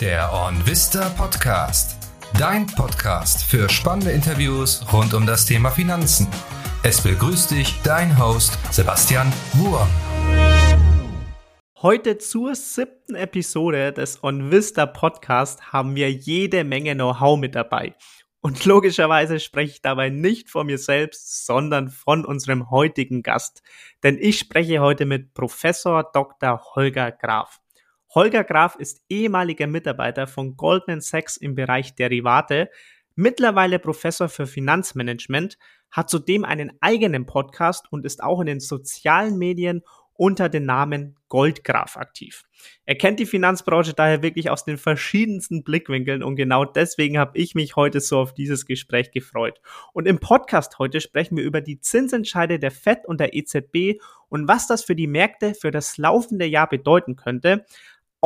Der OnVista Podcast. Dein Podcast für spannende Interviews rund um das Thema Finanzen. Es begrüßt dich dein Host Sebastian Wurm. Heute zur siebten Episode des OnVista Podcast haben wir jede Menge Know-how mit dabei. Und logischerweise spreche ich dabei nicht von mir selbst, sondern von unserem heutigen Gast. Denn ich spreche heute mit Professor Dr. Holger Graf. Holger Graf ist ehemaliger Mitarbeiter von Goldman Sachs im Bereich Derivate, mittlerweile Professor für Finanzmanagement, hat zudem einen eigenen Podcast und ist auch in den sozialen Medien unter dem Namen Goldgraf aktiv. Er kennt die Finanzbranche daher wirklich aus den verschiedensten Blickwinkeln und genau deswegen habe ich mich heute so auf dieses Gespräch gefreut. Und im Podcast heute sprechen wir über die Zinsentscheide der FED und der EZB und was das für die Märkte für das laufende Jahr bedeuten könnte.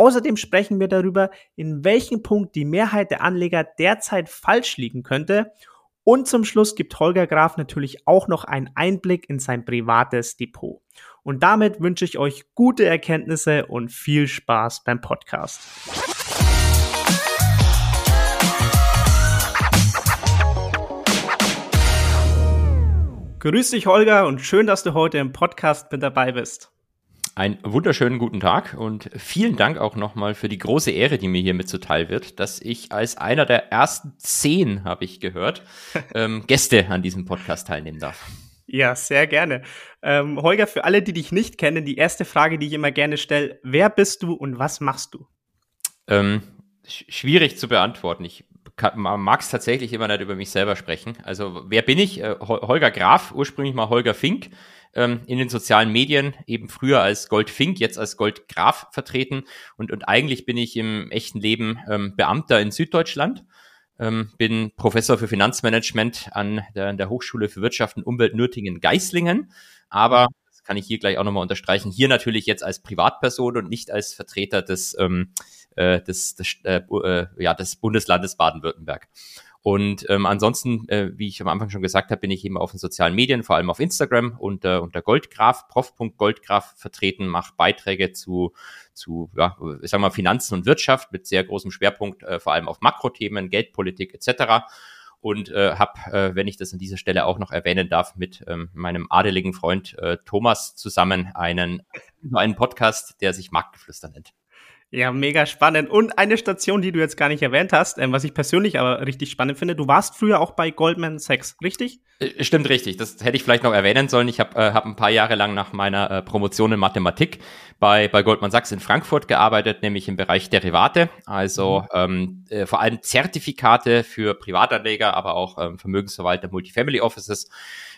Außerdem sprechen wir darüber, in welchem Punkt die Mehrheit der Anleger derzeit falsch liegen könnte und zum Schluss gibt Holger Graf natürlich auch noch einen Einblick in sein privates Depot. Und damit wünsche ich euch gute Erkenntnisse und viel Spaß beim Podcast. Grüß dich, Holger, und schön, dass du heute im Podcast mit dabei bist. Einen wunderschönen guten Tag und vielen Dank auch nochmal für die große Ehre, die mir hier mitzuteil wird, dass ich als einer der ersten zehn, habe ich gehört, ähm, Gäste an diesem Podcast teilnehmen darf. Ja, sehr gerne. Ähm, Holger, für alle, die dich nicht kennen, die erste Frage, die ich immer gerne stelle, wer bist du und was machst du? Ähm, sch schwierig zu beantworten. Ich mag es tatsächlich immer nicht über mich selber sprechen. Also wer bin ich? Äh, Holger Graf, ursprünglich mal Holger Fink ähm, in den sozialen Medien, eben früher als Goldfink, jetzt als Goldgraf vertreten. Und, und eigentlich bin ich im echten Leben ähm, Beamter in Süddeutschland. Ähm, bin Professor für Finanzmanagement an der, an der Hochschule für Wirtschaft und Umwelt Nürtingen-Geislingen. Aber, das kann ich hier gleich auch nochmal unterstreichen, hier natürlich jetzt als Privatperson und nicht als Vertreter des, ähm, äh, des, des, äh, äh ja, des Bundeslandes Baden-Württemberg. Und ähm, ansonsten, äh, wie ich am Anfang schon gesagt habe, bin ich eben auf den sozialen Medien, vor allem auf Instagram unter, unter Goldgraf, prof.goldgraf vertreten, mache Beiträge zu, zu ja, ich sag mal, Finanzen und Wirtschaft mit sehr großem Schwerpunkt, äh, vor allem auf Makrothemen, Geldpolitik etc und äh, habe, äh, wenn ich das an dieser Stelle auch noch erwähnen darf, mit ähm, meinem adeligen Freund äh, Thomas zusammen einen, einen Podcast, der sich Marktgeflüster nennt. Ja, mega spannend. Und eine Station, die du jetzt gar nicht erwähnt hast, ähm, was ich persönlich aber richtig spannend finde. Du warst früher auch bei Goldman Sachs, richtig? Äh, stimmt, richtig. Das hätte ich vielleicht noch erwähnen sollen. Ich habe äh, hab ein paar Jahre lang nach meiner äh, Promotion in Mathematik bei, bei Goldman Sachs in Frankfurt gearbeitet, nämlich im Bereich Derivate, also mhm. ähm, äh, vor allem Zertifikate für Privatanleger, aber auch ähm, Vermögensverwalter, Multifamily Offices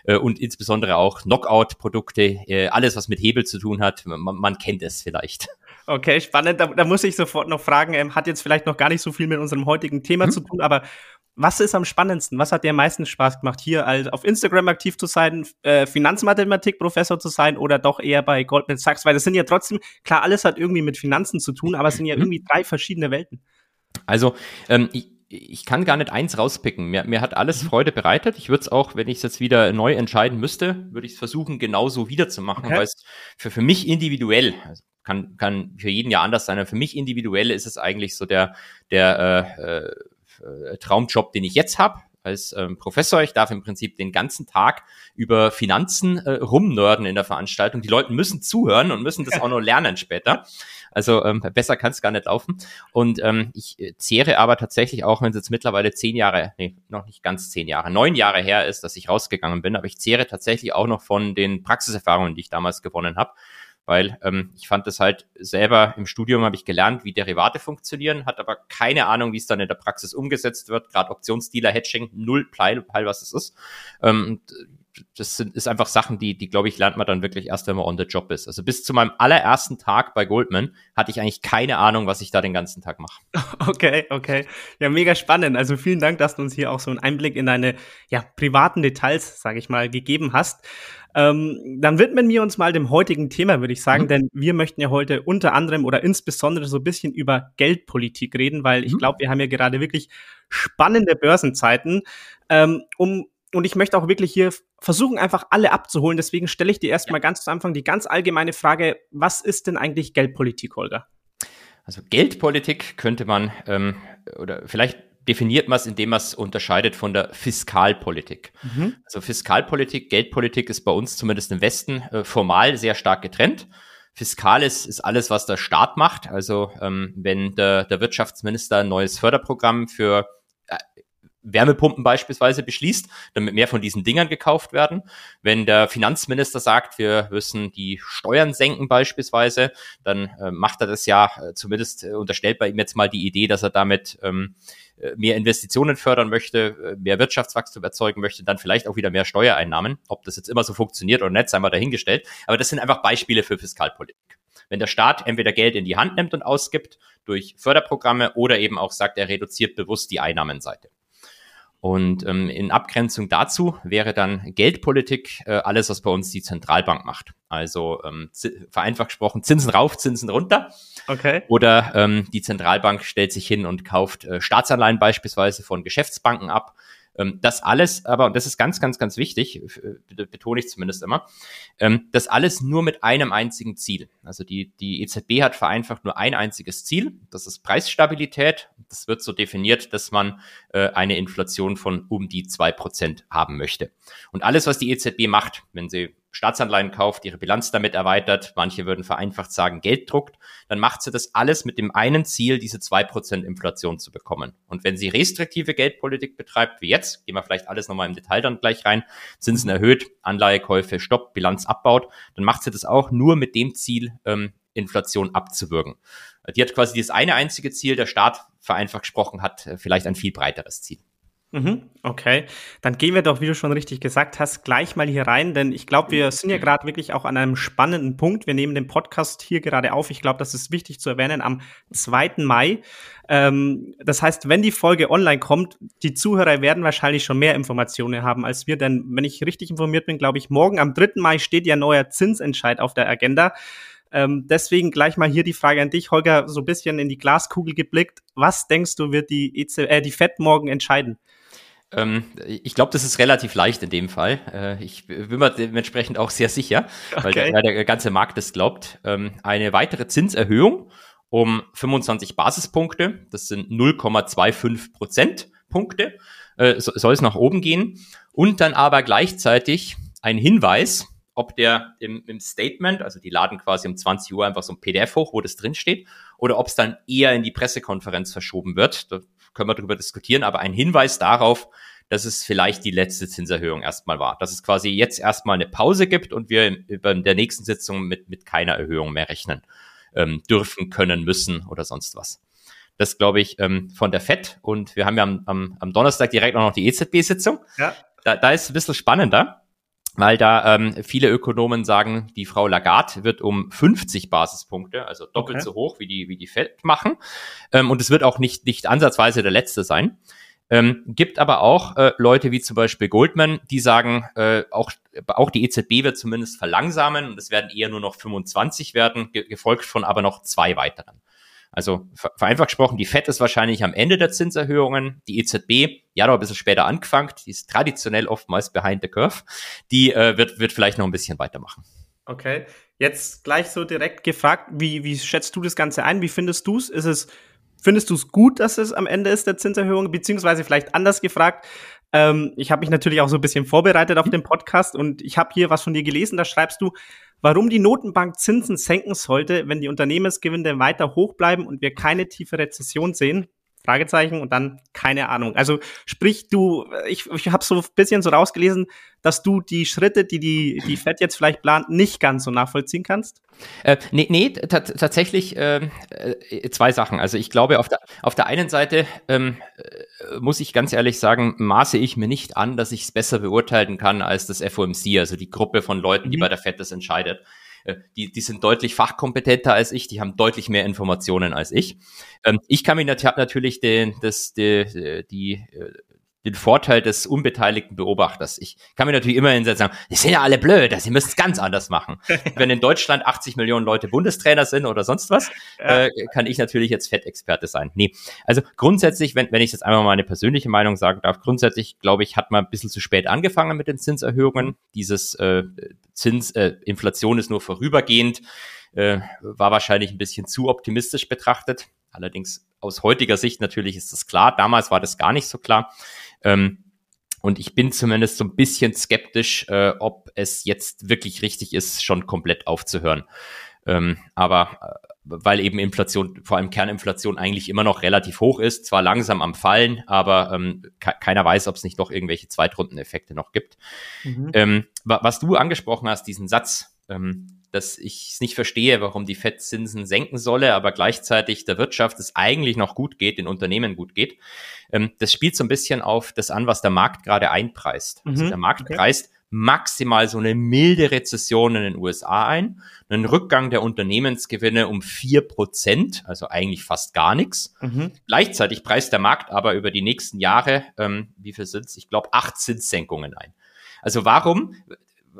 äh, und insbesondere auch Knockout-Produkte, äh, alles, was mit Hebel zu tun hat. Man, man kennt es vielleicht. Okay, spannend. Da, da, muss ich sofort noch fragen, ähm, hat jetzt vielleicht noch gar nicht so viel mit unserem heutigen Thema hm. zu tun, aber was ist am spannendsten? Was hat dir am meisten Spaß gemacht, hier als auf Instagram aktiv zu sein, äh, Finanzmathematik-Professor zu sein oder doch eher bei Goldman Sachs? Weil das sind ja trotzdem, klar, alles hat irgendwie mit Finanzen zu tun, aber es sind ja mhm. irgendwie drei verschiedene Welten. Also, ähm, ich, ich kann gar nicht eins rauspicken. Mir, mir hat alles mhm. Freude bereitet. Ich würde es auch, wenn ich es jetzt wieder neu entscheiden müsste, würde ich es versuchen, genauso wiederzumachen, okay. weil es für, für mich individuell, also kann, kann für jeden ja anders sein, aber für mich individuell ist es eigentlich so der, der äh, äh, Traumjob, den ich jetzt habe als ähm, Professor. Ich darf im Prinzip den ganzen Tag über Finanzen äh, rumnörden in der Veranstaltung. Die Leute müssen zuhören und müssen das auch noch lernen später. Also ähm, besser kann es gar nicht laufen. Und ähm, ich äh, zehre aber tatsächlich auch, wenn es jetzt mittlerweile zehn Jahre, nee, noch nicht ganz zehn Jahre, neun Jahre her ist, dass ich rausgegangen bin, aber ich zehre tatsächlich auch noch von den Praxiserfahrungen, die ich damals gewonnen habe weil ähm, ich fand das halt selber im Studium habe ich gelernt, wie Derivate funktionieren, hat aber keine Ahnung, wie es dann in der Praxis umgesetzt wird. Gerade Optionsdealer, Hedging, null Peil, was es ist. Ähm, das sind, ist einfach Sachen, die, die glaube ich, lernt man dann wirklich erst, wenn man on the job ist. Also bis zu meinem allerersten Tag bei Goldman hatte ich eigentlich keine Ahnung, was ich da den ganzen Tag mache. Okay, okay. Ja, mega spannend. Also vielen Dank, dass du uns hier auch so einen Einblick in deine ja, privaten Details, sage ich mal, gegeben hast. Ähm, dann widmen wir uns mal dem heutigen Thema, würde ich sagen, mhm. denn wir möchten ja heute unter anderem oder insbesondere so ein bisschen über Geldpolitik reden, weil ich mhm. glaube, wir haben ja gerade wirklich spannende Börsenzeiten. Ähm, um und ich möchte auch wirklich hier versuchen, einfach alle abzuholen. Deswegen stelle ich dir erstmal ja. ganz zu Anfang die ganz allgemeine Frage, was ist denn eigentlich Geldpolitik, Holger? Also Geldpolitik könnte man, ähm, oder vielleicht definiert man es, indem man es unterscheidet von der Fiskalpolitik. Mhm. Also Fiskalpolitik, Geldpolitik ist bei uns zumindest im Westen äh, formal sehr stark getrennt. Fiskal ist, ist alles, was der Staat macht. Also ähm, wenn der, der Wirtschaftsminister ein neues Förderprogramm für Wärmepumpen beispielsweise beschließt, damit mehr von diesen Dingern gekauft werden. Wenn der Finanzminister sagt, wir müssen die Steuern senken beispielsweise, dann äh, macht er das ja, äh, zumindest äh, unterstellt bei ihm jetzt mal die Idee, dass er damit ähm, äh, mehr Investitionen fördern möchte, äh, mehr Wirtschaftswachstum erzeugen möchte, dann vielleicht auch wieder mehr Steuereinnahmen. Ob das jetzt immer so funktioniert oder nicht, sei mal dahingestellt. Aber das sind einfach Beispiele für Fiskalpolitik. Wenn der Staat entweder Geld in die Hand nimmt und ausgibt durch Förderprogramme oder eben auch sagt, er reduziert bewusst die Einnahmenseite. Und ähm, in Abgrenzung dazu wäre dann Geldpolitik äh, alles, was bei uns die Zentralbank macht. Also ähm, vereinfacht gesprochen Zinsen rauf, Zinsen runter. Okay. Oder ähm, die Zentralbank stellt sich hin und kauft äh, Staatsanleihen beispielsweise von Geschäftsbanken ab das alles, aber, und das ist ganz, ganz, ganz wichtig, äh, betone ich zumindest immer, ähm, das alles nur mit einem einzigen Ziel. Also die, die EZB hat vereinfacht nur ein einziges Ziel, das ist Preisstabilität. Das wird so definiert, dass man äh, eine Inflation von um die zwei Prozent haben möchte. Und alles, was die EZB macht, wenn sie Staatsanleihen kauft, ihre Bilanz damit erweitert, manche würden vereinfacht sagen, Geld druckt, dann macht sie das alles mit dem einen Ziel, diese zwei Prozent Inflation zu bekommen. Und wenn sie restriktive Geldpolitik betreibt, wie jetzt, gehen wir vielleicht alles nochmal im Detail dann gleich rein, Zinsen erhöht, Anleihekäufe stoppt, Bilanz abbaut, dann macht sie das auch nur mit dem Ziel, ähm, Inflation abzuwürgen. Die hat quasi dieses eine einzige Ziel, der Staat, vereinfacht gesprochen, hat äh, vielleicht ein viel breiteres Ziel. Mhm, okay, dann gehen wir doch, wie du schon richtig gesagt hast, gleich mal hier rein, denn ich glaube, wir sind ja gerade wirklich auch an einem spannenden Punkt. Wir nehmen den Podcast hier gerade auf. Ich glaube, das ist wichtig zu erwähnen am 2. Mai. Ähm, das heißt, wenn die Folge online kommt, die Zuhörer werden wahrscheinlich schon mehr Informationen haben als wir, denn wenn ich richtig informiert bin, glaube ich, morgen am 3. Mai steht ja neuer Zinsentscheid auf der Agenda. Ähm, deswegen gleich mal hier die Frage an dich, Holger, so ein bisschen in die Glaskugel geblickt. Was denkst du, wird die, EZ, äh, die FED morgen entscheiden? Ähm, ich glaube, das ist relativ leicht in dem Fall. Äh, ich bin mir dementsprechend auch sehr sicher, okay. weil der, der, ganze Markt es glaubt. Ähm, eine weitere Zinserhöhung um 25 Basispunkte, das sind 0,25 Prozentpunkte, äh, so, soll es nach oben gehen. Und dann aber gleichzeitig ein Hinweis, ob der im, im Statement, also die laden quasi um 20 Uhr einfach so ein PDF hoch, wo das drinsteht, oder ob es dann eher in die Pressekonferenz verschoben wird. Können wir darüber diskutieren, aber ein Hinweis darauf, dass es vielleicht die letzte Zinserhöhung erstmal war. Dass es quasi jetzt erstmal eine Pause gibt und wir in der nächsten Sitzung mit, mit keiner Erhöhung mehr rechnen ähm, dürfen, können, müssen oder sonst was. Das glaube ich ähm, von der FED. Und wir haben ja am, am, am Donnerstag direkt auch noch die EZB-Sitzung. Ja. Da, da ist es ein bisschen spannender weil da ähm, viele Ökonomen sagen, die Frau Lagarde wird um 50 Basispunkte, also doppelt okay. so hoch wie die wie die Fed machen, ähm, und es wird auch nicht nicht ansatzweise der letzte sein. Ähm, gibt aber auch äh, Leute wie zum Beispiel Goldman, die sagen, äh, auch, auch die EZB wird zumindest verlangsamen und es werden eher nur noch 25 werden, ge gefolgt von aber noch zwei weiteren. Also vereinfacht gesprochen, die FED ist wahrscheinlich am Ende der Zinserhöhungen, die EZB, ja, noch ein bisschen später angefangen, die ist traditionell oftmals behind the curve, die äh, wird, wird vielleicht noch ein bisschen weitermachen. Okay, jetzt gleich so direkt gefragt, wie, wie schätzt du das Ganze ein? Wie findest du es? Ist es, findest du es gut, dass es am Ende ist der Zinserhöhung, beziehungsweise vielleicht anders gefragt, ähm, ich habe mich natürlich auch so ein bisschen vorbereitet auf den Podcast und ich habe hier was von dir gelesen, da schreibst du, warum die Notenbank Zinsen senken sollte, wenn die Unternehmensgewinne weiter hoch bleiben und wir keine tiefe Rezession sehen. Fragezeichen und dann keine Ahnung. Also sprich, du, ich, ich habe so ein bisschen so rausgelesen, dass du die Schritte, die die, die Fed jetzt vielleicht plant, nicht ganz so nachvollziehen kannst? Äh, nee, nee tatsächlich äh, äh, zwei Sachen. Also ich glaube, auf der, auf der einen Seite ähm, äh, muss ich ganz ehrlich sagen, maße ich mir nicht an, dass ich es besser beurteilen kann als das FOMC, also die Gruppe von Leuten, die mhm. bei der Fed das entscheidet. Äh, die, die sind deutlich fachkompetenter als ich, die haben deutlich mehr Informationen als ich. Ähm, ich kann mir natürlich den, das, die, die, äh, den Vorteil des unbeteiligten Beobachters. Ich kann mir natürlich immer hinsetzen und sagen, die sind ja alle blöd, sie müssen es ganz anders machen. Wenn in Deutschland 80 Millionen Leute Bundestrainer sind oder sonst was, ja. äh, kann ich natürlich jetzt Fettexperte sein. Nee, also grundsätzlich, wenn, wenn ich jetzt einmal meine persönliche Meinung sagen darf, grundsätzlich glaube ich, hat man ein bisschen zu spät angefangen mit den Zinserhöhungen. Dieses äh, Zins, äh, Inflation ist nur vorübergehend äh, war wahrscheinlich ein bisschen zu optimistisch betrachtet. Allerdings aus heutiger Sicht natürlich ist das klar. Damals war das gar nicht so klar. Ähm, und ich bin zumindest so ein bisschen skeptisch, äh, ob es jetzt wirklich richtig ist, schon komplett aufzuhören. Ähm, aber äh, weil eben Inflation, vor allem Kerninflation eigentlich immer noch relativ hoch ist, zwar langsam am Fallen, aber ähm, keiner weiß, ob es nicht doch irgendwelche Zweitrundeneffekte noch gibt. Mhm. Ähm, was du angesprochen hast, diesen Satz, ähm, dass ich es nicht verstehe, warum die Fettzinsen senken solle, aber gleichzeitig der Wirtschaft es eigentlich noch gut geht, den Unternehmen gut geht. Ähm, das spielt so ein bisschen auf das an, was der Markt gerade einpreist. Also mhm. Also der Markt okay. preist maximal so eine milde Rezession in den USA ein, einen Rückgang der Unternehmensgewinne um vier Prozent, also eigentlich fast gar nichts. Mhm. Gleichzeitig preist der Markt aber über die nächsten Jahre, ähm, wie viel sind es? Ich glaube, acht Zinssenkungen ein. Also warum?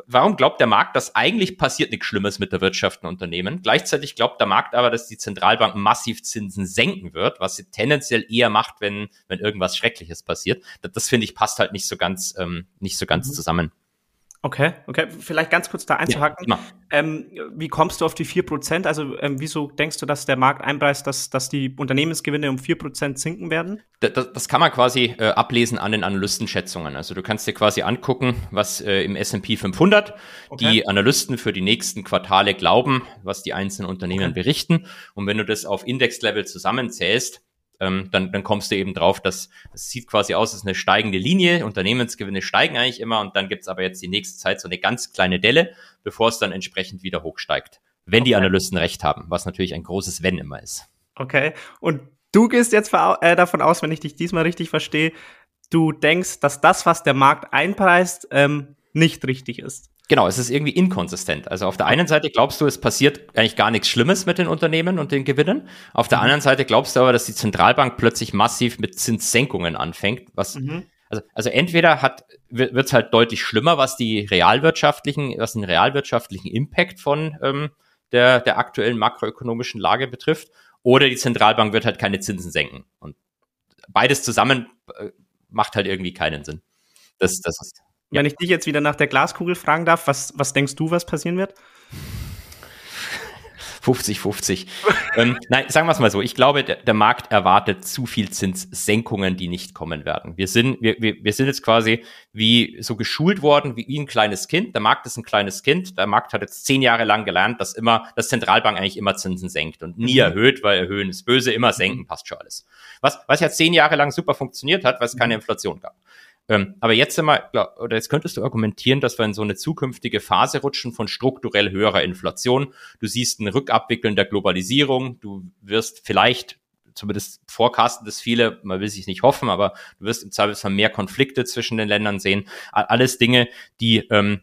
Warum glaubt der Markt, dass eigentlich passiert nichts Schlimmes mit der Wirtschaft und Unternehmen? Gleichzeitig glaubt der Markt aber, dass die Zentralbank massiv Zinsen senken wird, was sie tendenziell eher macht, wenn, wenn irgendwas Schreckliches passiert. Das, das finde ich passt halt nicht so ganz, ähm, nicht so ganz mhm. zusammen. Okay, okay. Vielleicht ganz kurz da einzuhaken. Ja, ähm, wie kommst du auf die vier Prozent? Also ähm, wieso denkst du, dass der Markt einpreist, dass, dass die Unternehmensgewinne um vier Prozent sinken werden? Das, das, kann man quasi äh, ablesen an den Analystenschätzungen. Also du kannst dir quasi angucken, was äh, im S&P 500 okay. die Analysten für die nächsten Quartale glauben, was die einzelnen Unternehmen okay. berichten. Und wenn du das auf Index-Level zusammenzählst, ähm, dann, dann kommst du eben drauf, dass es sieht quasi aus als eine steigende Linie. Unternehmensgewinne steigen eigentlich immer und dann gibt's aber jetzt die nächste Zeit so eine ganz kleine Delle, bevor es dann entsprechend wieder hochsteigt. Wenn okay. die Analysten recht haben, was natürlich ein großes Wenn immer ist. Okay. Und du gehst jetzt äh, davon aus, wenn ich dich diesmal richtig verstehe, du denkst, dass das, was der Markt einpreist, ähm, nicht richtig ist. Genau, es ist irgendwie inkonsistent. Also auf der einen Seite glaubst du, es passiert eigentlich gar nichts Schlimmes mit den Unternehmen und den Gewinnen. Auf der mhm. anderen Seite glaubst du aber, dass die Zentralbank plötzlich massiv mit Zinssenkungen anfängt, was mhm. also, also entweder hat wird es halt deutlich schlimmer, was die realwirtschaftlichen, was den realwirtschaftlichen Impact von ähm, der, der aktuellen makroökonomischen Lage betrifft, oder die Zentralbank wird halt keine Zinsen senken. Und beides zusammen äh, macht halt irgendwie keinen Sinn. Das, das ist wenn ich dich jetzt wieder nach der Glaskugel fragen darf, was, was denkst du, was passieren wird? 50-50. ähm, nein, sagen wir es mal so. Ich glaube, der, der, Markt erwartet zu viel Zinssenkungen, die nicht kommen werden. Wir sind, wir, wir, wir sind jetzt quasi wie so geschult worden wie ein kleines Kind. Der Markt ist ein kleines Kind. Der Markt hat jetzt zehn Jahre lang gelernt, dass immer, dass Zentralbank eigentlich immer Zinsen senkt und nie mhm. erhöht, weil erhöhen ist böse, immer senken, passt schon alles. Was, was ja zehn Jahre lang super funktioniert hat, weil es keine mhm. Inflation gab. Ähm, aber jetzt sind wir, oder jetzt könntest du argumentieren, dass wir in so eine zukünftige Phase rutschen von strukturell höherer Inflation. Du siehst ein Rückabwickeln der Globalisierung. Du wirst vielleicht zumindest forecasten das viele, man will sich nicht hoffen, aber du wirst im Zweifelsfall mehr Konflikte zwischen den Ländern sehen. Alles Dinge, die ähm,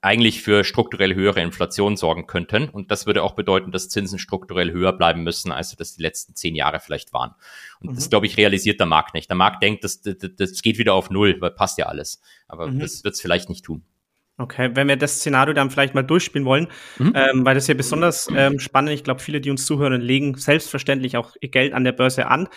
eigentlich für strukturell höhere Inflation sorgen könnten. Und das würde auch bedeuten, dass Zinsen strukturell höher bleiben müssen, als das die letzten zehn Jahre vielleicht waren. Und mhm. das, glaube ich, realisiert der Markt nicht. Der Markt denkt, das, das, das geht wieder auf Null, weil passt ja alles. Aber mhm. das wird es vielleicht nicht tun. Okay, wenn wir das Szenario dann vielleicht mal durchspielen wollen, mhm. ähm, weil das ja besonders ähm, spannend, ich glaube, viele, die uns zuhören, legen selbstverständlich auch ihr Geld an der Börse an.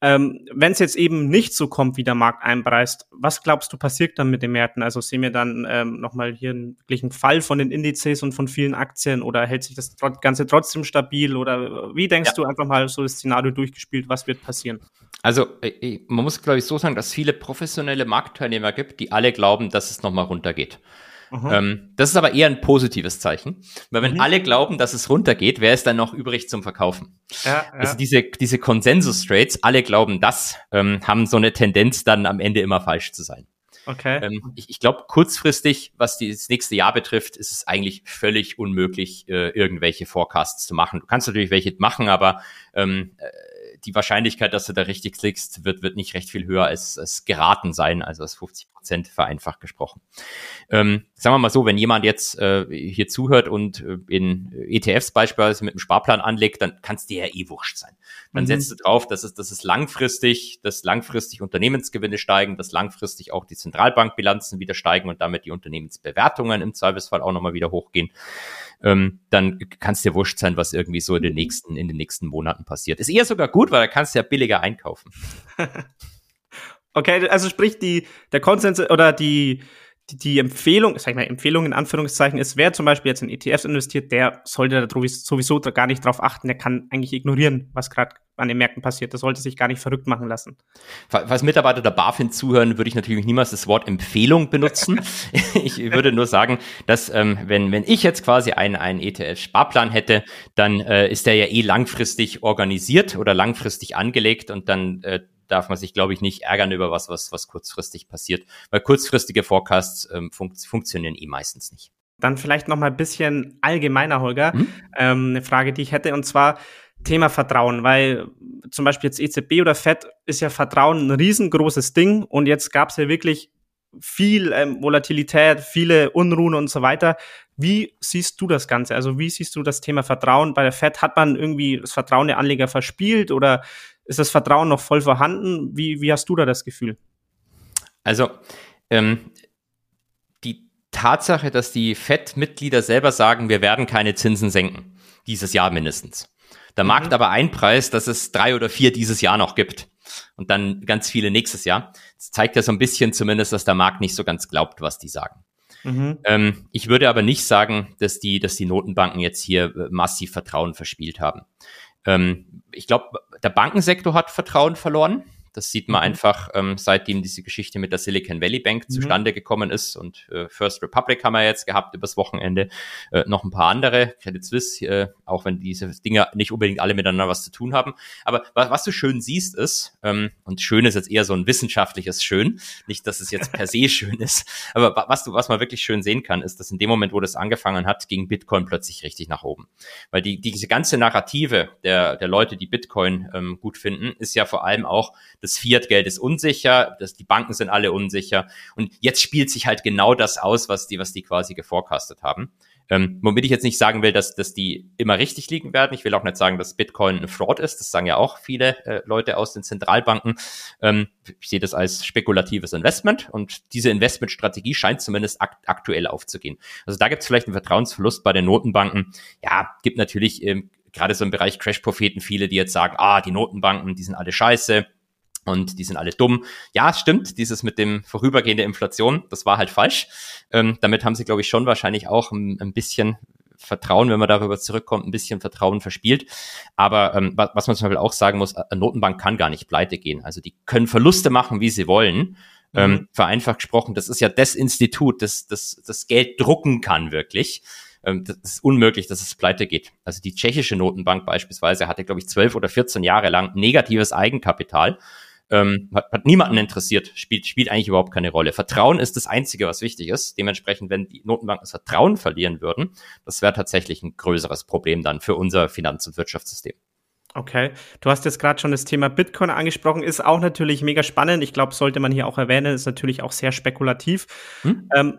Ähm, Wenn es jetzt eben nicht so kommt, wie der Markt einpreist, was glaubst du passiert dann mit den Märkten? Also sehen wir dann ähm, nochmal hier einen wirklichen Fall von den Indizes und von vielen Aktien oder hält sich das Ganze trotzdem stabil oder wie denkst ja. du einfach mal so das Szenario durchgespielt, was wird passieren? Also äh, man muss glaube ich so sagen, dass es viele professionelle Marktteilnehmer gibt, die alle glauben, dass es nochmal runtergeht. Ähm, das ist aber eher ein positives Zeichen, weil wenn mhm. alle glauben, dass es runtergeht, wer ist dann noch übrig zum Verkaufen? Ja, ja. Also diese, diese Konsensus-Trades, alle glauben das, ähm, haben so eine Tendenz dann am Ende immer falsch zu sein. Okay. Ähm, ich ich glaube, kurzfristig, was das nächste Jahr betrifft, ist es eigentlich völlig unmöglich, äh, irgendwelche Forecasts zu machen. Du kannst natürlich welche machen, aber ähm, äh, die Wahrscheinlichkeit, dass du da richtig klickst, wird, wird nicht recht viel höher als, als geraten sein, also als 50 Prozent vereinfacht gesprochen. Ähm, sagen wir mal so, wenn jemand jetzt äh, hier zuhört und äh, in ETFs beispielsweise mit einem Sparplan anlegt, dann kann es dir ja eh wurscht sein. Dann mhm. setzt du drauf, dass es, dass es langfristig, dass langfristig Unternehmensgewinne steigen, dass langfristig auch die Zentralbankbilanzen wieder steigen und damit die Unternehmensbewertungen im Zweifelsfall auch nochmal wieder hochgehen ähm, dann kann dir wurscht sein, was irgendwie so in den nächsten, in den nächsten Monaten passiert. Ist eher sogar gut, weil da kannst du ja billiger einkaufen. okay, also sprich die, der Konsens oder die, die Empfehlung, sag ich mal, Empfehlung in Anführungszeichen ist, wer zum Beispiel jetzt in ETFs investiert, der sollte da sowieso gar nicht drauf achten, der kann eigentlich ignorieren, was gerade an den Märkten passiert. Der sollte sich gar nicht verrückt machen lassen. Falls Mitarbeiter der BaFin zuhören, würde ich natürlich niemals das Wort Empfehlung benutzen. ich würde nur sagen, dass ähm, wenn, wenn ich jetzt quasi einen, einen ETF-Sparplan hätte, dann äh, ist der ja eh langfristig organisiert oder langfristig angelegt und dann äh, darf man sich, glaube ich, nicht ärgern über was, was, was kurzfristig passiert, weil kurzfristige Forecasts ähm, fun funktionieren eh meistens nicht. Dann vielleicht noch mal ein bisschen allgemeiner, Holger, mhm. ähm, eine Frage, die ich hätte, und zwar Thema Vertrauen, weil zum Beispiel jetzt EZB oder FED ist ja Vertrauen ein riesengroßes Ding und jetzt gab es ja wirklich viel ähm, Volatilität, viele Unruhen und so weiter. Wie siehst du das Ganze? Also wie siehst du das Thema Vertrauen? Bei der FED hat man irgendwie das Vertrauen der Anleger verspielt oder ist das Vertrauen noch voll vorhanden? Wie, wie hast du da das Gefühl? Also, ähm, die Tatsache, dass die FED-Mitglieder selber sagen, wir werden keine Zinsen senken, dieses Jahr mindestens. Der mhm. Markt aber einpreist, dass es drei oder vier dieses Jahr noch gibt und dann ganz viele nächstes Jahr. Das zeigt ja so ein bisschen zumindest, dass der Markt nicht so ganz glaubt, was die sagen. Mhm. Ähm, ich würde aber nicht sagen, dass die, dass die Notenbanken jetzt hier äh, massiv Vertrauen verspielt haben. Ähm, ich glaube, der Bankensektor hat Vertrauen verloren. Das sieht man mhm. einfach, ähm, seitdem diese Geschichte mit der Silicon Valley Bank mhm. zustande gekommen ist. Und äh, First Republic haben wir jetzt gehabt übers Wochenende. Äh, noch ein paar andere, Credit Suisse, äh, auch wenn diese Dinge nicht unbedingt alle miteinander was zu tun haben. Aber was, was du schön siehst ist, ähm, und schön ist jetzt eher so ein wissenschaftliches Schön, nicht, dass es jetzt per se schön ist, aber was du, was man wirklich schön sehen kann, ist, dass in dem Moment, wo das angefangen hat, ging Bitcoin plötzlich richtig nach oben. Weil die, diese ganze Narrative der, der Leute, die Bitcoin ähm, gut finden, ist ja vor allem auch, das Fiat-Geld ist unsicher, das, die Banken sind alle unsicher. Und jetzt spielt sich halt genau das aus, was die, was die quasi geforecastet haben. Ähm, womit ich jetzt nicht sagen will, dass, dass die immer richtig liegen werden. Ich will auch nicht sagen, dass Bitcoin ein Fraud ist. Das sagen ja auch viele äh, Leute aus den Zentralbanken. Ähm, ich sehe das als spekulatives Investment und diese Investmentstrategie scheint zumindest akt aktuell aufzugehen. Also da gibt es vielleicht einen Vertrauensverlust bei den Notenbanken. Ja, gibt natürlich ähm, gerade so im Bereich Crash-Propheten viele, die jetzt sagen, ah, die Notenbanken, die sind alle scheiße und die sind alle dumm. Ja, stimmt, dieses mit dem vorübergehende Inflation, das war halt falsch. Ähm, damit haben sie, glaube ich, schon wahrscheinlich auch ein, ein, bisschen Vertrauen, wenn man darüber zurückkommt, ein bisschen Vertrauen verspielt. Aber ähm, was man zum Beispiel auch sagen muss, eine Notenbank kann gar nicht pleite gehen. Also die können Verluste machen, wie sie wollen. Mhm. Ähm, vereinfacht gesprochen, das ist ja das Institut, das, das, das Geld drucken kann wirklich ähm, das ist unmöglich, dass es pleite geht. Also die tschechische Notenbank beispielsweise hatte, glaube ich, zwölf oder 14 Jahre lang negatives Eigenkapital ähm, hat, hat niemanden interessiert, spielt, spielt eigentlich überhaupt keine Rolle. Vertrauen ist das Einzige, was wichtig ist. Dementsprechend, wenn die Notenbanken das Vertrauen verlieren würden, das wäre tatsächlich ein größeres Problem dann für unser Finanz- und Wirtschaftssystem. Okay, du hast jetzt gerade schon das Thema Bitcoin angesprochen, ist auch natürlich mega spannend. Ich glaube, sollte man hier auch erwähnen, ist natürlich auch sehr spekulativ. Hm? Ähm,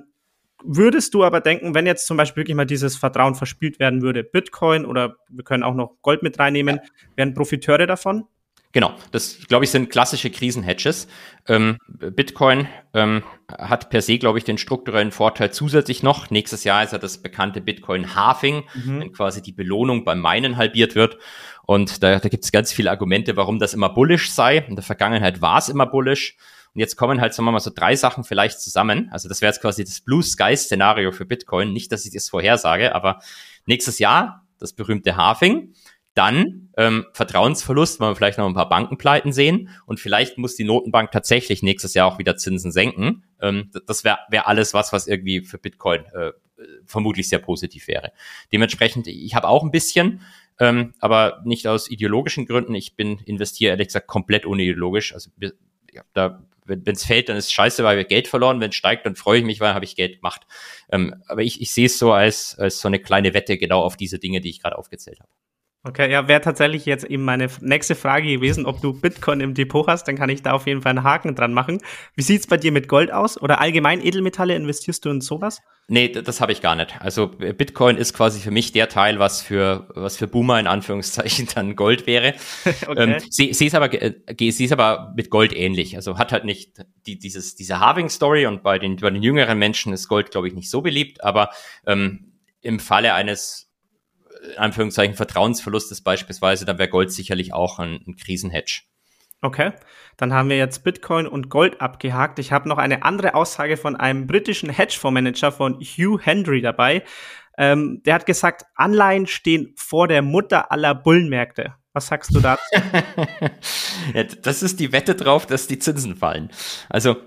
würdest du aber denken, wenn jetzt zum Beispiel wirklich mal dieses Vertrauen verspielt werden würde, Bitcoin oder wir können auch noch Gold mit reinnehmen, ja. wären Profiteure davon? Genau, das glaube ich sind klassische Krisenhedges. Ähm, Bitcoin ähm, hat per se, glaube ich, den strukturellen Vorteil zusätzlich noch. Nächstes Jahr ist ja das bekannte Bitcoin Halving, mhm. wenn quasi die Belohnung beim Minen halbiert wird. Und da, da gibt es ganz viele Argumente, warum das immer bullish sei. In der Vergangenheit war es immer bullish. Und jetzt kommen halt, sagen wir mal, so drei Sachen vielleicht zusammen. Also das wäre jetzt quasi das Blue Sky Szenario für Bitcoin. Nicht, dass ich das vorhersage, aber nächstes Jahr das berühmte Halving. Dann ähm, Vertrauensverlust, weil wir vielleicht noch ein paar Bankenpleiten sehen und vielleicht muss die Notenbank tatsächlich nächstes Jahr auch wieder Zinsen senken. Ähm, das wäre wär alles was, was irgendwie für Bitcoin äh, vermutlich sehr positiv wäre. Dementsprechend, ich habe auch ein bisschen, ähm, aber nicht aus ideologischen Gründen. Ich bin investiere ehrlich gesagt komplett unideologisch. Also ja, da wenn es fällt, dann ist es scheiße, weil wir Geld verloren. Wenn es steigt, dann freue ich mich, weil habe ich Geld gemacht. Ähm, aber ich, ich sehe es so als, als so eine kleine Wette genau auf diese Dinge, die ich gerade aufgezählt habe. Okay, ja, wäre tatsächlich jetzt eben meine nächste Frage gewesen, ob du Bitcoin im Depot hast, dann kann ich da auf jeden Fall einen Haken dran machen. Wie sieht's bei dir mit Gold aus? Oder allgemein Edelmetalle, investierst du in sowas? Nee, das habe ich gar nicht. Also Bitcoin ist quasi für mich der Teil, was für, was für Boomer in Anführungszeichen dann Gold wäre. okay. ähm, sie, sie, ist aber, äh, sie ist aber mit Gold ähnlich. Also hat halt nicht die, dieses, diese Halving-Story und bei den, bei den jüngeren Menschen ist Gold, glaube ich, nicht so beliebt, aber ähm, im Falle eines in Anführungszeichen Vertrauensverlustes beispielsweise, dann wäre Gold sicherlich auch ein, ein Krisenhedge. Okay, dann haben wir jetzt Bitcoin und Gold abgehakt. Ich habe noch eine andere Aussage von einem britischen Hedgefondsmanager von Hugh Hendry dabei. Ähm, der hat gesagt, Anleihen stehen vor der Mutter aller Bullenmärkte. Was sagst du dazu? ja, das ist die Wette drauf, dass die Zinsen fallen. Also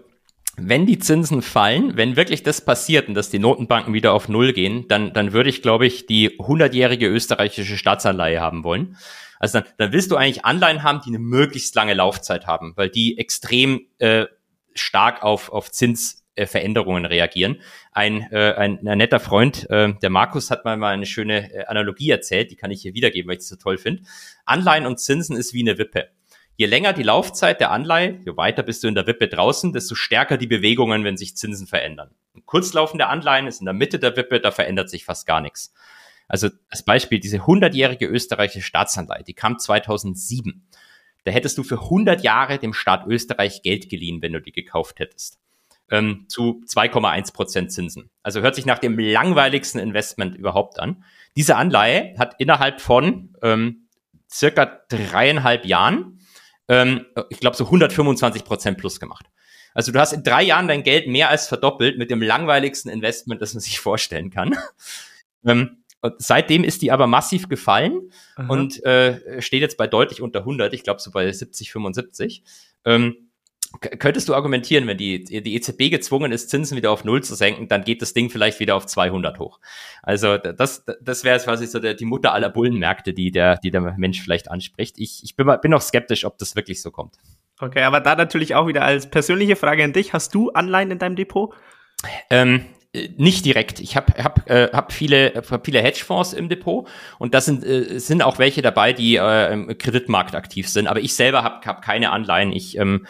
wenn die Zinsen fallen, wenn wirklich das passiert und dass die Notenbanken wieder auf Null gehen, dann, dann würde ich, glaube ich, die 100-jährige österreichische Staatsanleihe haben wollen. Also dann, dann willst du eigentlich Anleihen haben, die eine möglichst lange Laufzeit haben, weil die extrem äh, stark auf, auf Zinsveränderungen reagieren. Ein, äh, ein, ein netter Freund, äh, der Markus, hat mal, mal eine schöne äh, Analogie erzählt, die kann ich hier wiedergeben, weil ich es so toll finde. Anleihen und Zinsen ist wie eine Wippe. Je länger die Laufzeit der Anleihe, je weiter bist du in der Wippe draußen, desto stärker die Bewegungen, wenn sich Zinsen verändern. Ein kurzlaufende Anleihen ist in der Mitte der Wippe, da verändert sich fast gar nichts. Also als Beispiel, diese 100-jährige österreichische Staatsanleihe, die kam 2007. Da hättest du für 100 Jahre dem Staat Österreich Geld geliehen, wenn du die gekauft hättest. Ähm, zu 2,1 Prozent Zinsen. Also hört sich nach dem langweiligsten Investment überhaupt an. Diese Anleihe hat innerhalb von ähm, circa dreieinhalb Jahren, ähm, ich glaube, so 125 Prozent plus gemacht. Also du hast in drei Jahren dein Geld mehr als verdoppelt mit dem langweiligsten Investment, das man sich vorstellen kann. ähm, seitdem ist die aber massiv gefallen Aha. und äh, steht jetzt bei deutlich unter 100, ich glaube so bei 70, 75. Ähm, könntest du argumentieren, wenn die, die EZB gezwungen ist, Zinsen wieder auf Null zu senken, dann geht das Ding vielleicht wieder auf 200 hoch. Also das, das wäre quasi so der, die Mutter aller Bullenmärkte, die der, die der Mensch vielleicht anspricht. Ich, ich bin, bin noch skeptisch, ob das wirklich so kommt. Okay, aber da natürlich auch wieder als persönliche Frage an dich. Hast du Anleihen in deinem Depot? Ähm, äh, nicht direkt. Ich habe hab, äh, hab viele, hab viele Hedgefonds im Depot und das sind, äh, sind auch welche dabei, die äh, im Kreditmarkt aktiv sind. Aber ich selber habe hab keine Anleihen. Ich ähm,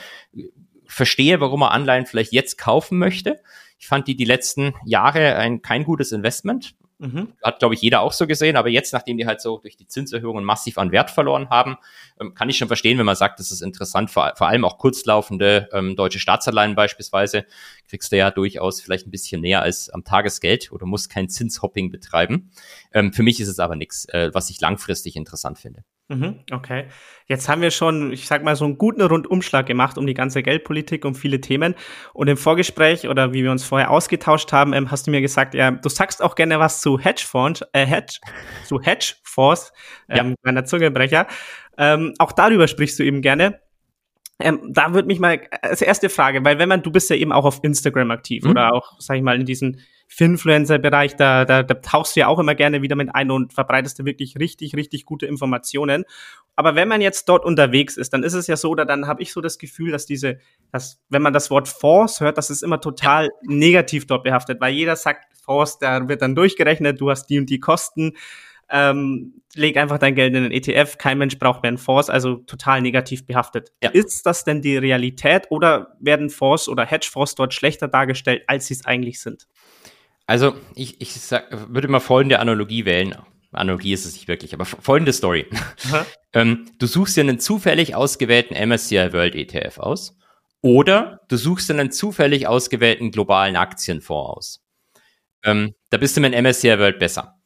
verstehe, warum man Anleihen vielleicht jetzt kaufen möchte. Ich fand die die letzten Jahre ein kein gutes Investment. Mhm. Hat, glaube ich, jeder auch so gesehen. Aber jetzt, nachdem die halt so durch die Zinserhöhungen massiv an Wert verloren haben, ähm, kann ich schon verstehen, wenn man sagt, das ist interessant. Vor, vor allem auch kurzlaufende ähm, deutsche Staatsanleihen beispielsweise kriegst du ja durchaus vielleicht ein bisschen näher als am Tagesgeld oder musst kein Zinshopping betreiben. Ähm, für mich ist es aber nichts, äh, was ich langfristig interessant finde. Mhm, okay. Jetzt haben wir schon, ich sag mal, so einen guten Rundumschlag gemacht um die ganze Geldpolitik, um viele Themen. Und im Vorgespräch oder wie wir uns vorher ausgetauscht haben, ähm, hast du mir gesagt, ja, du sagst auch gerne was zu Hedgefonds, äh, Hedge, zu Hedgefonds, ähm, ja. meiner Zungebrecher. Ähm, auch darüber sprichst du eben gerne. Ähm, da würde mich mal als erste Frage, weil wenn man, du bist ja eben auch auf Instagram aktiv mhm. oder auch, sag ich mal, in diesen Finfluencer-Bereich, da, da, da tauchst du ja auch immer gerne wieder mit ein und verbreitest du wirklich richtig, richtig gute Informationen. Aber wenn man jetzt dort unterwegs ist, dann ist es ja so, oder dann habe ich so das Gefühl, dass diese, dass, wenn man das Wort Fonds hört, dass es immer total negativ dort behaftet, weil jeder sagt, Fonds, da wird dann durchgerechnet, du hast die und die Kosten ähm, leg einfach dein Geld in den ETF, kein Mensch braucht mehr einen Fonds, also total negativ behaftet. Ja. Ist das denn die Realität oder werden Fonds oder Hedgefonds dort schlechter dargestellt, als sie es eigentlich sind? Also ich, ich sag, würde mal folgende Analogie wählen. Analogie ist es nicht wirklich, aber folgende Story. ähm, du suchst dir einen zufällig ausgewählten MSCI World ETF aus oder du suchst dir einen zufällig ausgewählten globalen Aktienfonds aus. Ähm, da bist du mit dem MSCI World besser.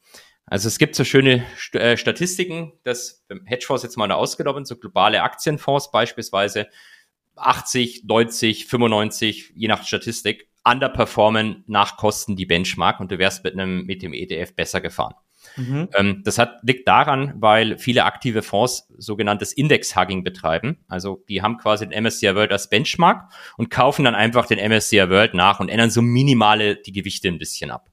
Also es gibt so schöne St äh, Statistiken, dass Hedgefonds jetzt mal ausgenommen, so globale Aktienfonds beispielsweise 80, 90, 95, je nach Statistik, underperformen nach Kosten die Benchmark und du wärst mit einem mit dem ETF besser gefahren. Mhm. Ähm, das hat, liegt daran, weil viele aktive Fonds sogenanntes Index-Hugging betreiben. Also die haben quasi den MSCI World als Benchmark und kaufen dann einfach den MSCI World nach und ändern so minimale die Gewichte ein bisschen ab.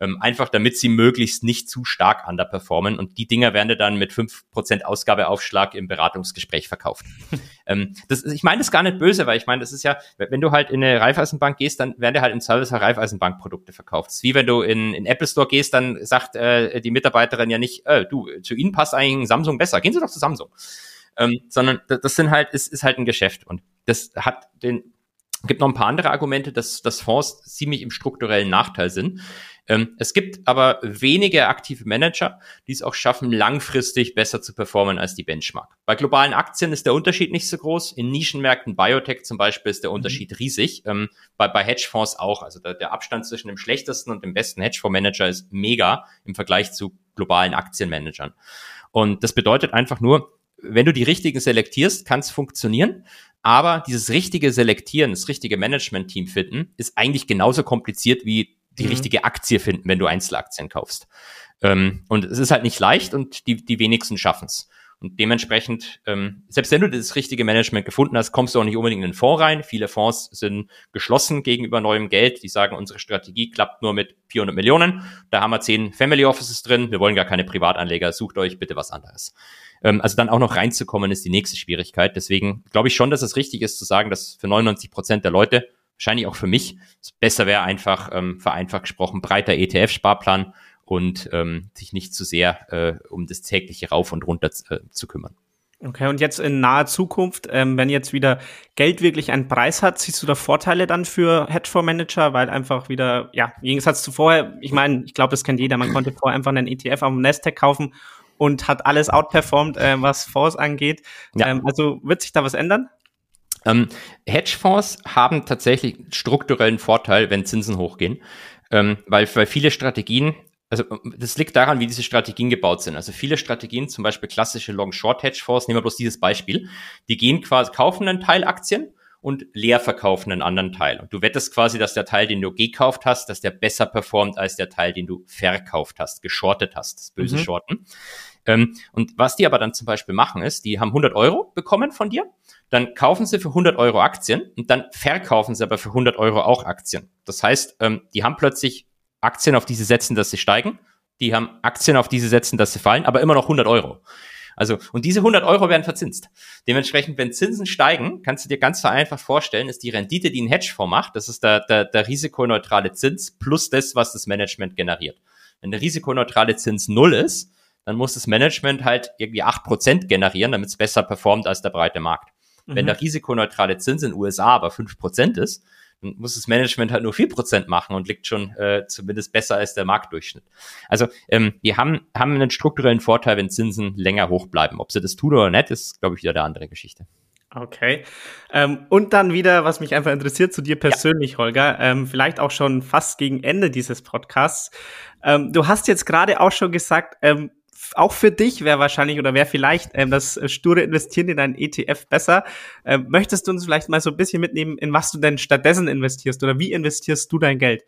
Ähm, einfach damit sie möglichst nicht zu stark underperformen. Und die Dinger werden dann mit fünf Prozent Ausgabeaufschlag im Beratungsgespräch verkauft. ähm, das, ich meine das gar nicht böse, weil ich meine, das ist ja, wenn du halt in eine Raiffeisenbank gehst, dann werden dir halt im Service halt Raiffeisenbank-Produkte verkauft. Wie wenn du in, in Apple Store gehst, dann sagt äh, die Mitarbeiterin ja nicht, äh, du, zu Ihnen passt eigentlich ein Samsung besser. Gehen Sie doch zu Samsung. Ähm, sondern das sind halt, ist, ist halt ein Geschäft. Und das hat den gibt noch ein paar andere Argumente, dass, dass Fonds ziemlich im strukturellen Nachteil sind. Ähm, es gibt aber wenige aktive Manager, die es auch schaffen, langfristig besser zu performen als die Benchmark. Bei globalen Aktien ist der Unterschied nicht so groß. In Nischenmärkten Biotech zum Beispiel ist der mhm. Unterschied mhm. riesig. Ähm, bei, bei Hedgefonds auch. Also der, der Abstand zwischen dem schlechtesten und dem besten Hedgefondsmanager ist mega im Vergleich zu globalen Aktienmanagern. Und das bedeutet einfach nur, wenn du die richtigen selektierst, kann es funktionieren. Aber dieses richtige Selektieren, das richtige Management-Team finden, ist eigentlich genauso kompliziert wie die mhm. richtige Aktie finden, wenn du Einzelaktien kaufst. Ähm, und es ist halt nicht leicht und die, die wenigsten schaffen es. Und dementsprechend, ähm, selbst wenn du das richtige Management gefunden hast, kommst du auch nicht unbedingt in den Fonds rein. Viele Fonds sind geschlossen gegenüber neuem Geld. Die sagen, unsere Strategie klappt nur mit 400 Millionen. Da haben wir zehn Family Offices drin. Wir wollen gar keine Privatanleger. Sucht euch bitte was anderes. Ähm, also dann auch noch reinzukommen, ist die nächste Schwierigkeit. Deswegen glaube ich schon, dass es richtig ist zu sagen, dass für 99 Prozent der Leute, wahrscheinlich auch für mich, es besser wäre einfach, ähm, vereinfacht gesprochen, breiter ETF-Sparplan und ähm, sich nicht zu sehr äh, um das tägliche Rauf und Runter äh, zu kümmern. Okay, und jetzt in naher Zukunft, ähm, wenn jetzt wieder Geld wirklich einen Preis hat, siehst du da Vorteile dann für Hedgefondsmanager, weil einfach wieder, ja, im Gegensatz zu vorher, ich meine, ich glaube, das kennt jeder, man konnte vorher einfach einen ETF dem Nasdaq kaufen und hat alles outperformed, äh, was Fonds angeht. Ja. Ähm, also wird sich da was ändern? Ähm, Hedgefonds haben tatsächlich strukturellen Vorteil, wenn Zinsen hochgehen, ähm, weil, weil viele Strategien also das liegt daran, wie diese Strategien gebaut sind. Also viele Strategien, zum Beispiel klassische Long-Short-Hedgefonds, nehmen wir bloß dieses Beispiel, die gehen quasi, kaufen einen Teil Aktien und leer verkaufen einen anderen Teil. Und du wettest quasi, dass der Teil, den du gekauft hast, dass der besser performt als der Teil, den du verkauft hast, geschortet hast, das böse mhm. Shorten. Ähm, und was die aber dann zum Beispiel machen ist, die haben 100 Euro bekommen von dir, dann kaufen sie für 100 Euro Aktien und dann verkaufen sie aber für 100 Euro auch Aktien. Das heißt, ähm, die haben plötzlich Aktien, auf die sie setzen, dass sie steigen. Die haben Aktien, auf die sie setzen, dass sie fallen, aber immer noch 100 Euro. Also, und diese 100 Euro werden verzinst. Dementsprechend, wenn Zinsen steigen, kannst du dir ganz vereinfacht vorstellen, ist die Rendite, die ein Hedgefonds macht, das ist der, der, der risikoneutrale Zins plus das, was das Management generiert. Wenn der risikoneutrale Zins null ist, dann muss das Management halt irgendwie acht Prozent generieren, damit es besser performt als der breite Markt. Mhm. Wenn der risikoneutrale Zins in den USA aber fünf Prozent ist, dann muss das Management halt nur vier Prozent machen und liegt schon äh, zumindest besser als der Marktdurchschnitt. Also ähm, wir haben, haben einen strukturellen Vorteil, wenn Zinsen länger hoch bleiben. Ob sie das tun oder nicht, ist, glaube ich, wieder eine andere Geschichte. Okay. Ähm, und dann wieder, was mich einfach interessiert zu dir persönlich, ja. Holger, ähm, vielleicht auch schon fast gegen Ende dieses Podcasts. Ähm, du hast jetzt gerade auch schon gesagt, ähm, auch für dich wäre wahrscheinlich oder wäre vielleicht ähm, das äh, sture Investieren in einen ETF besser. Ähm, möchtest du uns vielleicht mal so ein bisschen mitnehmen, in was du denn stattdessen investierst oder wie investierst du dein Geld?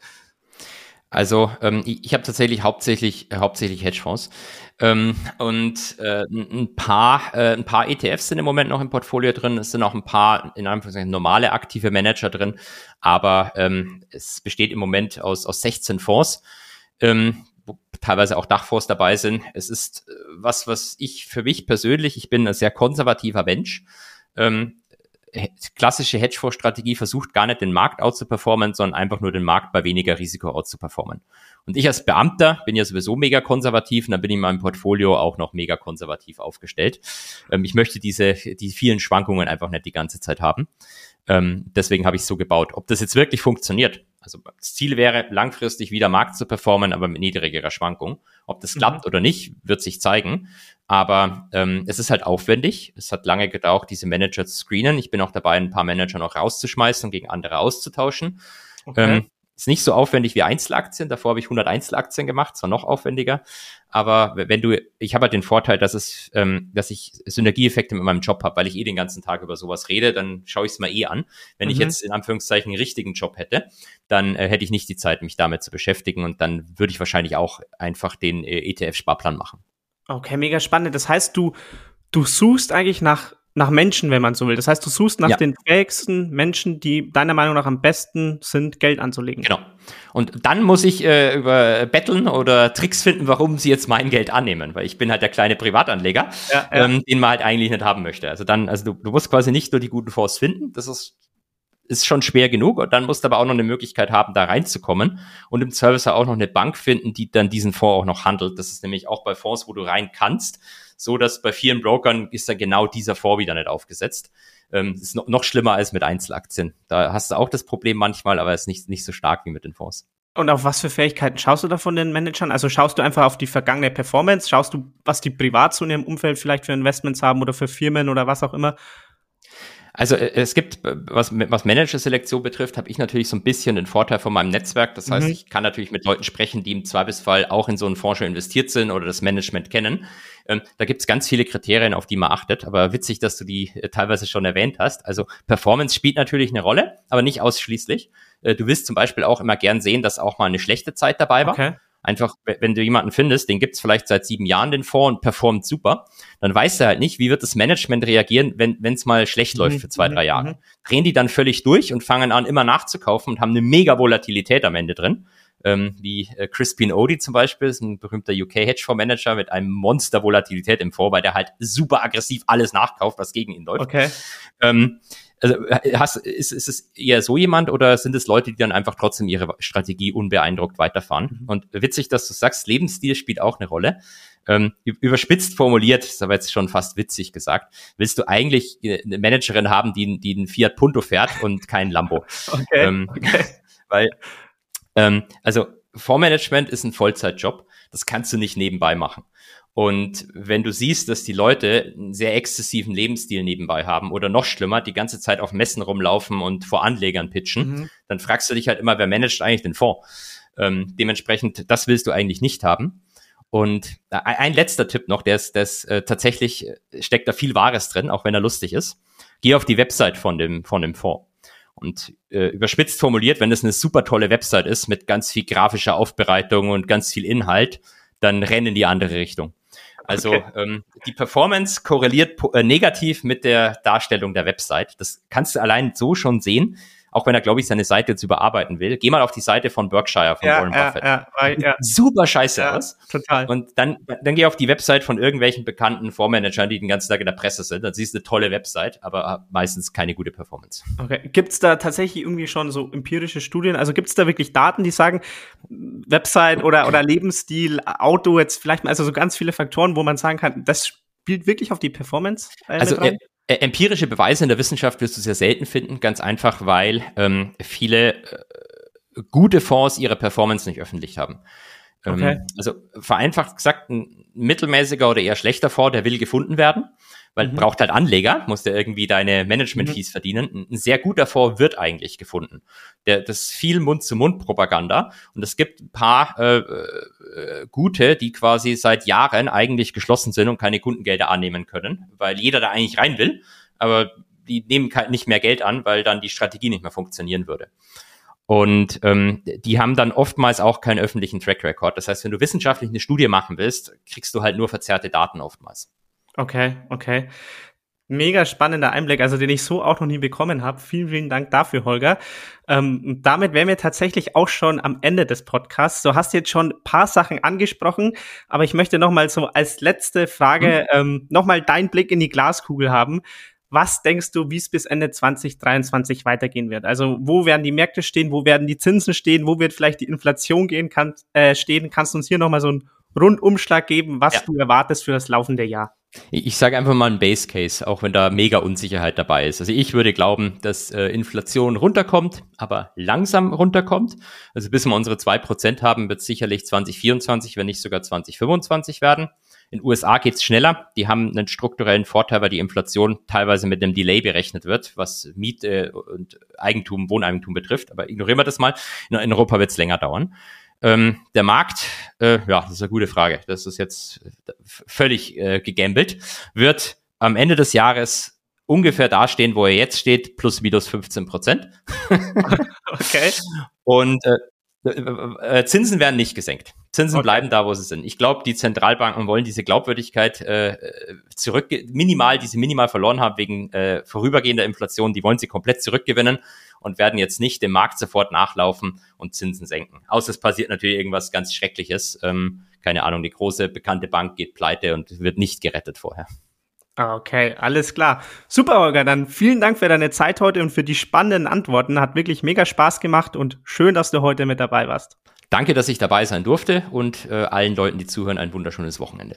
Also ähm, ich, ich habe tatsächlich hauptsächlich äh, hauptsächlich Hedgefonds ähm, und äh, ein paar äh, ein paar ETFs sind im Moment noch im Portfolio drin. Es sind auch ein paar in Anführungszeichen normale aktive Manager drin, aber ähm, es besteht im Moment aus aus 16 Fonds. Ähm, wo teilweise auch Dachfonds dabei sind. Es ist äh, was, was ich für mich persönlich, ich bin ein sehr konservativer Mensch. Ähm, klassische Hedgefonds-Strategie versucht gar nicht den Markt out zu performen, sondern einfach nur den Markt bei weniger Risiko out zu performen. Und ich als Beamter bin ja sowieso mega konservativ und dann bin ich in meinem Portfolio auch noch mega konservativ aufgestellt. Ähm, ich möchte diese, die vielen Schwankungen einfach nicht die ganze Zeit haben. Ähm, deswegen habe ich es so gebaut. Ob das jetzt wirklich funktioniert, also das Ziel wäre, langfristig wieder Markt zu performen, aber mit niedrigerer Schwankung. Ob das mhm. klappt oder nicht, wird sich zeigen. Aber ähm, es ist halt aufwendig. Es hat lange gedauert, diese Manager zu screenen. Ich bin auch dabei, ein paar Manager noch rauszuschmeißen und gegen andere auszutauschen. Okay. Ähm, ist nicht so aufwendig wie Einzelaktien. Davor habe ich 100 Einzelaktien gemacht, zwar noch aufwendiger. Aber wenn du, ich habe halt den Vorteil, dass es, ähm, dass ich Synergieeffekte mit meinem Job habe, weil ich eh den ganzen Tag über sowas rede, dann schaue ich es mal eh an. Wenn mhm. ich jetzt in Anführungszeichen einen richtigen Job hätte, dann äh, hätte ich nicht die Zeit, mich damit zu beschäftigen und dann würde ich wahrscheinlich auch einfach den äh, ETF-Sparplan machen. Okay, mega spannend. Das heißt, du, du suchst eigentlich nach nach Menschen, wenn man so will. Das heißt, du suchst nach ja. den fähigsten Menschen, die deiner Meinung nach am besten sind, Geld anzulegen. Genau. Und dann muss ich äh, über betteln oder Tricks finden, warum sie jetzt mein Geld annehmen, weil ich bin halt der kleine Privatanleger, ja, ja. Ähm, den man halt eigentlich nicht haben möchte. Also dann, also du, du musst quasi nicht nur die guten Fonds finden, das ist ist schon schwer genug. Und dann musst du aber auch noch eine Möglichkeit haben, da reinzukommen und im Service auch noch eine Bank finden, die dann diesen Fonds auch noch handelt. Das ist nämlich auch bei Fonds, wo du rein kannst, so dass bei vielen Brokern ist dann genau dieser Fonds wieder nicht aufgesetzt. Ähm, ist noch, noch schlimmer als mit Einzelaktien. Da hast du auch das Problem manchmal, aber es ist nicht, nicht so stark wie mit den Fonds. Und auf was für Fähigkeiten schaust du da von den Managern? Also schaust du einfach auf die vergangene Performance? Schaust du, was die privat so in ihrem Umfeld vielleicht für Investments haben oder für Firmen oder was auch immer? Also äh, es gibt, was, was Manager-Selektion betrifft, habe ich natürlich so ein bisschen den Vorteil von meinem Netzwerk. Das heißt, mhm. ich kann natürlich mit Leuten sprechen, die im Zweifelsfall auch in so einen Fonds schon investiert sind oder das Management kennen. Ähm, da gibt es ganz viele Kriterien, auf die man achtet. Aber witzig, dass du die äh, teilweise schon erwähnt hast. Also Performance spielt natürlich eine Rolle, aber nicht ausschließlich. Äh, du wirst zum Beispiel auch immer gern sehen, dass auch mal eine schlechte Zeit dabei war. Okay. Einfach, wenn du jemanden findest, den gibt's vielleicht seit sieben Jahren den Fonds und performt super, dann weißt du halt nicht, wie wird das Management reagieren, wenn es mal schlecht läuft für zwei, mhm, drei Jahre. Mhm. Drehen die dann völlig durch und fangen an, immer nachzukaufen und haben eine mega Volatilität am Ende drin. Ähm, wie äh, Crispin Odie zum Beispiel, ist ein berühmter UK-Hedgefonds-Manager mit einem Monster-Volatilität im Fonds, weil der halt super aggressiv alles nachkauft, was gegen ihn läuft. Okay. Ähm, also hast, ist, ist es eher so jemand oder sind es Leute, die dann einfach trotzdem ihre Strategie unbeeindruckt weiterfahren? Mhm. Und witzig, dass du sagst, Lebensstil spielt auch eine Rolle. Ähm, überspitzt formuliert, ist aber jetzt schon fast witzig gesagt, willst du eigentlich eine Managerin haben, die, die einen Fiat Punto fährt und kein Lambo? okay, ähm, okay. Weil, ähm, also Fondsmanagement ist ein Vollzeitjob, das kannst du nicht nebenbei machen. Und wenn du siehst, dass die Leute einen sehr exzessiven Lebensstil nebenbei haben oder noch schlimmer, die ganze Zeit auf Messen rumlaufen und vor Anlegern pitchen, mhm. dann fragst du dich halt immer, wer managt eigentlich den Fonds? Ähm, dementsprechend, das willst du eigentlich nicht haben. Und äh, ein letzter Tipp noch, der ist, der ist äh, tatsächlich, äh, steckt da viel Wahres drin, auch wenn er lustig ist. Geh auf die Website von dem, von dem Fonds. Und äh, überspitzt formuliert, wenn es eine super tolle Website ist mit ganz viel grafischer Aufbereitung und ganz viel Inhalt, dann renn in die andere Richtung. Also okay. ähm, die Performance korreliert äh, negativ mit der Darstellung der Website. Das kannst du allein so schon sehen auch wenn er, glaube ich, seine Seite jetzt überarbeiten will. Geh mal auf die Seite von Berkshire von ja, Warren Buffett. Ja, ja, ja. Super scheiße ja, aus. Total. Und dann, dann geh auf die Website von irgendwelchen bekannten Fondsmanagern, die den ganzen Tag in der Presse sind. Dann siehst du eine tolle Website, aber meistens keine gute Performance. Okay. Gibt's da tatsächlich irgendwie schon so empirische Studien? Also gibt's da wirklich Daten, die sagen, Website oder, oder Lebensstil, Auto, jetzt vielleicht mal, also so ganz viele Faktoren, wo man sagen kann, das spielt wirklich auf die Performance äh, also, mit rein? Äh, empirische Beweise in der Wissenschaft wirst du sehr selten finden, ganz einfach, weil ähm, viele äh, gute Fonds ihre Performance nicht öffentlich haben. Ähm, okay. Also vereinfacht gesagt, ein mittelmäßiger oder eher schlechter Fonds, der will gefunden werden weil mhm. braucht halt Anleger, muss der irgendwie deine Management-Fees mhm. verdienen. Ein sehr guter Fonds wird eigentlich gefunden. Der, das ist viel Mund-zu-Mund-Propaganda und es gibt ein paar äh, äh, gute, die quasi seit Jahren eigentlich geschlossen sind und keine Kundengelder annehmen können, weil jeder da eigentlich rein will, aber die nehmen nicht mehr Geld an, weil dann die Strategie nicht mehr funktionieren würde. Und ähm, die haben dann oftmals auch keinen öffentlichen Track Record. Das heißt, wenn du wissenschaftlich eine Studie machen willst, kriegst du halt nur verzerrte Daten oftmals. Okay, okay. Mega spannender Einblick, also den ich so auch noch nie bekommen habe. Vielen, vielen Dank dafür, Holger. Ähm, damit wären wir tatsächlich auch schon am Ende des Podcasts. Du hast jetzt schon ein paar Sachen angesprochen, aber ich möchte noch mal so als letzte Frage mhm. ähm, noch mal deinen Blick in die Glaskugel haben. Was denkst du, wie es bis Ende 2023 weitergehen wird? Also wo werden die Märkte stehen? Wo werden die Zinsen stehen? Wo wird vielleicht die Inflation gehen kann, äh, stehen? Kannst du uns hier noch mal so einen Rundumschlag geben, was ja. du erwartest für das laufende Jahr? Ich sage einfach mal ein Base Case, auch wenn da mega Unsicherheit dabei ist. Also ich würde glauben, dass äh, Inflation runterkommt, aber langsam runterkommt. Also bis wir unsere zwei Prozent haben, wird es sicherlich 2024, wenn nicht sogar 2025 werden. In den USA geht's schneller. Die haben einen strukturellen Vorteil, weil die Inflation teilweise mit einem Delay berechnet wird, was Miete und Eigentum, Wohneigentum betrifft. Aber ignorieren wir das mal. In Europa wird's länger dauern. Ähm, der Markt, äh, ja, das ist eine gute Frage. Das ist jetzt völlig äh, gegambelt. Wird am Ende des Jahres ungefähr dastehen, wo er jetzt steht, plus minus 15 Prozent. okay. Und äh, äh, äh, Zinsen werden nicht gesenkt. Zinsen okay. bleiben da, wo sie sind. Ich glaube, die Zentralbanken wollen diese Glaubwürdigkeit äh, zurück, minimal, die sie minimal verloren haben wegen äh, vorübergehender Inflation, die wollen sie komplett zurückgewinnen und werden jetzt nicht dem Markt sofort nachlaufen und Zinsen senken. Außer es passiert natürlich irgendwas ganz Schreckliches. Ähm, keine Ahnung, die große bekannte Bank geht pleite und wird nicht gerettet vorher. Okay, alles klar. Super, Olga. Dann vielen Dank für deine Zeit heute und für die spannenden Antworten. Hat wirklich mega Spaß gemacht und schön, dass du heute mit dabei warst. Danke, dass ich dabei sein durfte und äh, allen Leuten, die zuhören, ein wunderschönes Wochenende.